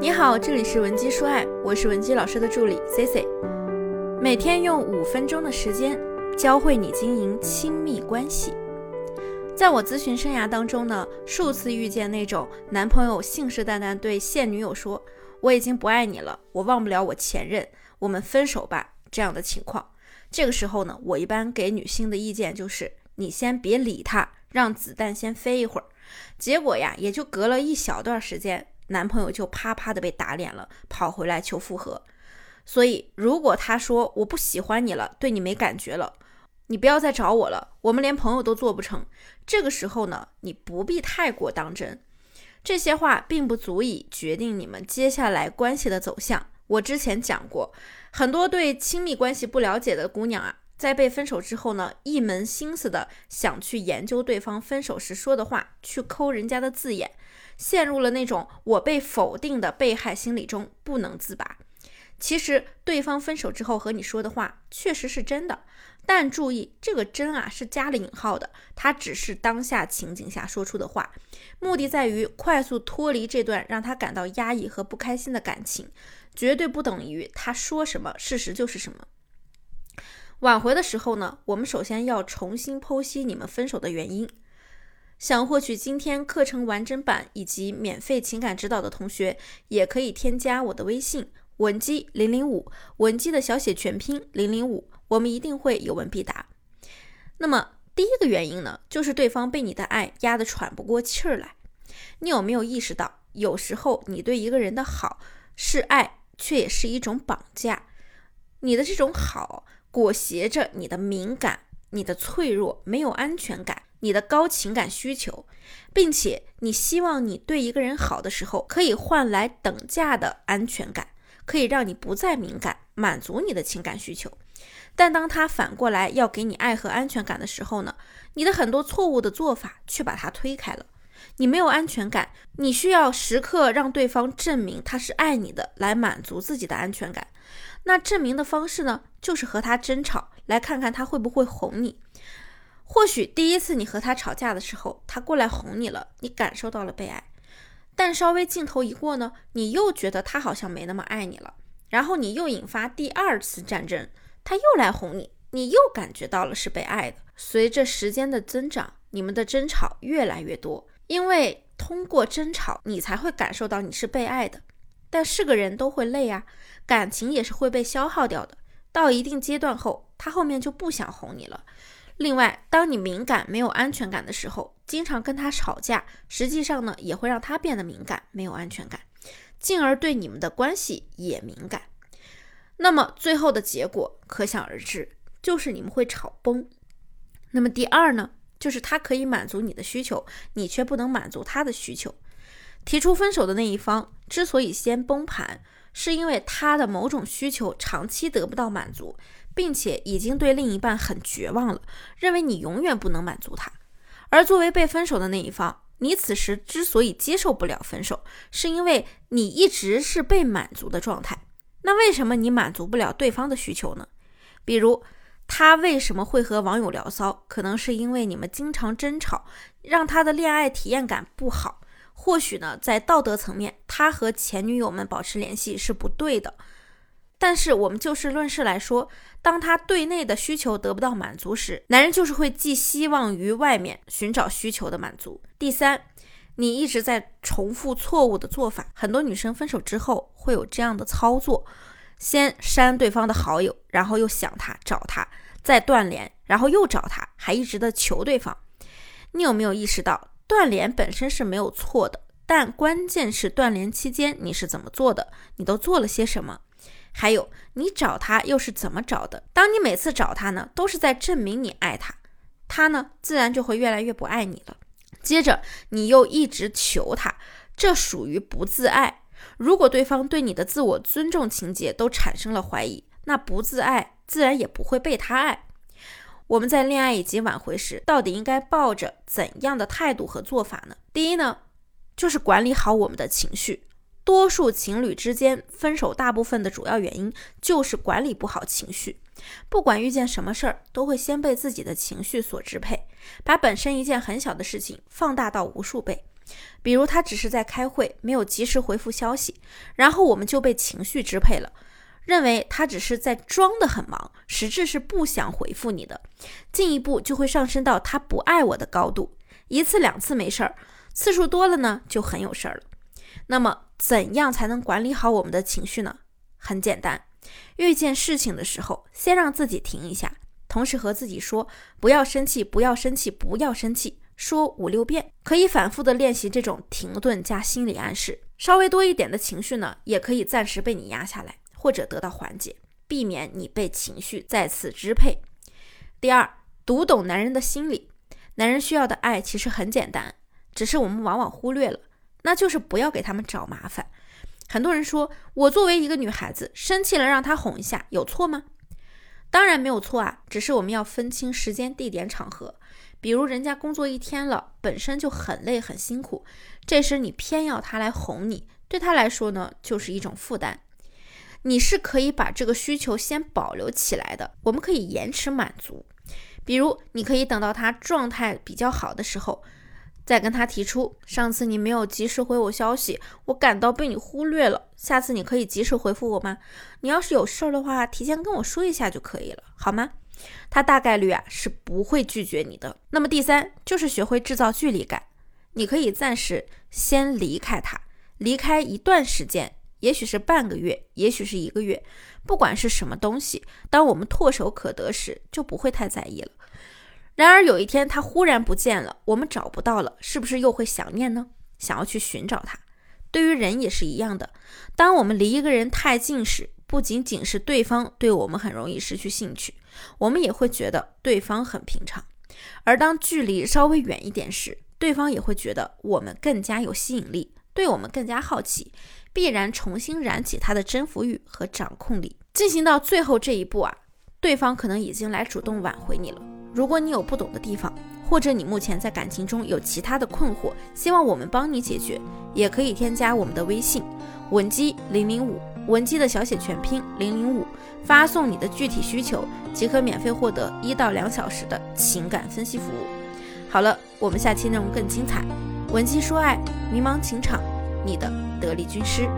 你好，这里是文姬说爱，我是文姬老师的助理 C C，每天用五分钟的时间教会你经营亲密关系。在我咨询生涯当中呢，数次遇见那种男朋友信誓旦旦对现女友说：“我已经不爱你了，我忘不了我前任，我们分手吧。”这样的情况。这个时候呢，我一般给女性的意见就是：你先别理他，让子弹先飞一会儿。结果呀，也就隔了一小段时间。男朋友就啪啪的被打脸了，跑回来求复合。所以，如果他说我不喜欢你了，对你没感觉了，你不要再找我了，我们连朋友都做不成。这个时候呢，你不必太过当真。这些话并不足以决定你们接下来关系的走向。我之前讲过，很多对亲密关系不了解的姑娘啊，在被分手之后呢，一门心思的想去研究对方分手时说的话，去抠人家的字眼。陷入了那种我被否定的被害心理中不能自拔。其实对方分手之后和你说的话确实是真的，但注意这个“真”啊是加了引号的，它只是当下情景下说出的话，目的在于快速脱离这段让他感到压抑和不开心的感情，绝对不等于他说什么事实就是什么。挽回的时候呢，我们首先要重新剖析你们分手的原因。想获取今天课程完整版以及免费情感指导的同学，也可以添加我的微信文姬零零五，文姬的小写全拼零零五，我们一定会有问必答。那么第一个原因呢，就是对方被你的爱压得喘不过气儿来。你有没有意识到，有时候你对一个人的好是爱，却也是一种绑架。你的这种好裹挟着你的敏感、你的脆弱、没有安全感。你的高情感需求，并且你希望你对一个人好的时候，可以换来等价的安全感，可以让你不再敏感，满足你的情感需求。但当他反过来要给你爱和安全感的时候呢？你的很多错误的做法却把他推开了。你没有安全感，你需要时刻让对方证明他是爱你的，来满足自己的安全感。那证明的方式呢，就是和他争吵，来看看他会不会哄你。或许第一次你和他吵架的时候，他过来哄你了，你感受到了被爱。但稍微镜头一过呢，你又觉得他好像没那么爱你了。然后你又引发第二次战争，他又来哄你，你又感觉到了是被爱的。随着时间的增长，你们的争吵越来越多，因为通过争吵，你才会感受到你是被爱的。但是个人都会累啊，感情也是会被消耗掉的。到一定阶段后，他后面就不想哄你了。另外，当你敏感、没有安全感的时候，经常跟他吵架，实际上呢，也会让他变得敏感、没有安全感，进而对你们的关系也敏感。那么最后的结果可想而知，就是你们会吵崩。那么第二呢，就是他可以满足你的需求，你却不能满足他的需求。提出分手的那一方之所以先崩盘，是因为他的某种需求长期得不到满足。并且已经对另一半很绝望了，认为你永远不能满足他。而作为被分手的那一方，你此时之所以接受不了分手，是因为你一直是被满足的状态。那为什么你满足不了对方的需求呢？比如他为什么会和网友聊骚？可能是因为你们经常争吵，让他的恋爱体验感不好。或许呢，在道德层面，他和前女友们保持联系是不对的。但是我们就事论事来说，当他对内的需求得不到满足时，男人就是会寄希望于外面寻找需求的满足。第三，你一直在重复错误的做法。很多女生分手之后会有这样的操作：先删对方的好友，然后又想他找他，再断联，然后又找他，还一直的求对方。你有没有意识到，断联本身是没有错的，但关键是断联期间你是怎么做的？你都做了些什么？还有，你找他又是怎么找的？当你每次找他呢，都是在证明你爱他，他呢，自然就会越来越不爱你了。接着，你又一直求他，这属于不自爱。如果对方对你的自我尊重情节都产生了怀疑，那不自爱自然也不会被他爱。我们在恋爱以及挽回时，到底应该抱着怎样的态度和做法呢？第一呢，就是管理好我们的情绪。多数情侣之间分手，大部分的主要原因就是管理不好情绪。不管遇见什么事儿，都会先被自己的情绪所支配，把本身一件很小的事情放大到无数倍。比如他只是在开会，没有及时回复消息，然后我们就被情绪支配了，认为他只是在装的很忙，实质是不想回复你的，进一步就会上升到他不爱我的高度。一次两次没事儿，次数多了呢就很有事儿了。那么怎样才能管理好我们的情绪呢？很简单，遇见事情的时候，先让自己停一下，同时和自己说不要生气，不要生气，不要生气。说五六遍，可以反复的练习这种停顿加心理暗示。稍微多一点的情绪呢，也可以暂时被你压下来，或者得到缓解，避免你被情绪再次支配。第二，读懂男人的心理。男人需要的爱其实很简单，只是我们往往忽略了，那就是不要给他们找麻烦。很多人说，我作为一个女孩子，生气了让他哄一下，有错吗？当然没有错啊，只是我们要分清时间、地点、场合。比如人家工作一天了，本身就很累很辛苦，这时你偏要他来哄你，对他来说呢，就是一种负担。你是可以把这个需求先保留起来的，我们可以延迟满足。比如你可以等到他状态比较好的时候。再跟他提出，上次你没有及时回我消息，我感到被你忽略了。下次你可以及时回复我吗？你要是有事儿的话，提前跟我说一下就可以了，好吗？他大概率啊是不会拒绝你的。那么第三就是学会制造距离感，你可以暂时先离开他，离开一段时间，也许是半个月，也许是一个月，不管是什么东西，当我们唾手可得时，就不会太在意了。然而有一天他忽然不见了，我们找不到了，是不是又会想念呢？想要去寻找他。对于人也是一样的，当我们离一个人太近时，不仅仅是对方对我们很容易失去兴趣，我们也会觉得对方很平常；而当距离稍微远一点时，对方也会觉得我们更加有吸引力，对我们更加好奇，必然重新燃起他的征服欲和掌控力。进行到最后这一步啊，对方可能已经来主动挽回你了。如果你有不懂的地方，或者你目前在感情中有其他的困惑，希望我们帮你解决，也可以添加我们的微信文姬零零五，文姬的小写全拼零零五，发送你的具体需求，即可免费获得一到两小时的情感分析服务。好了，我们下期内容更精彩，文姬说爱，迷茫情场，你的得力军师。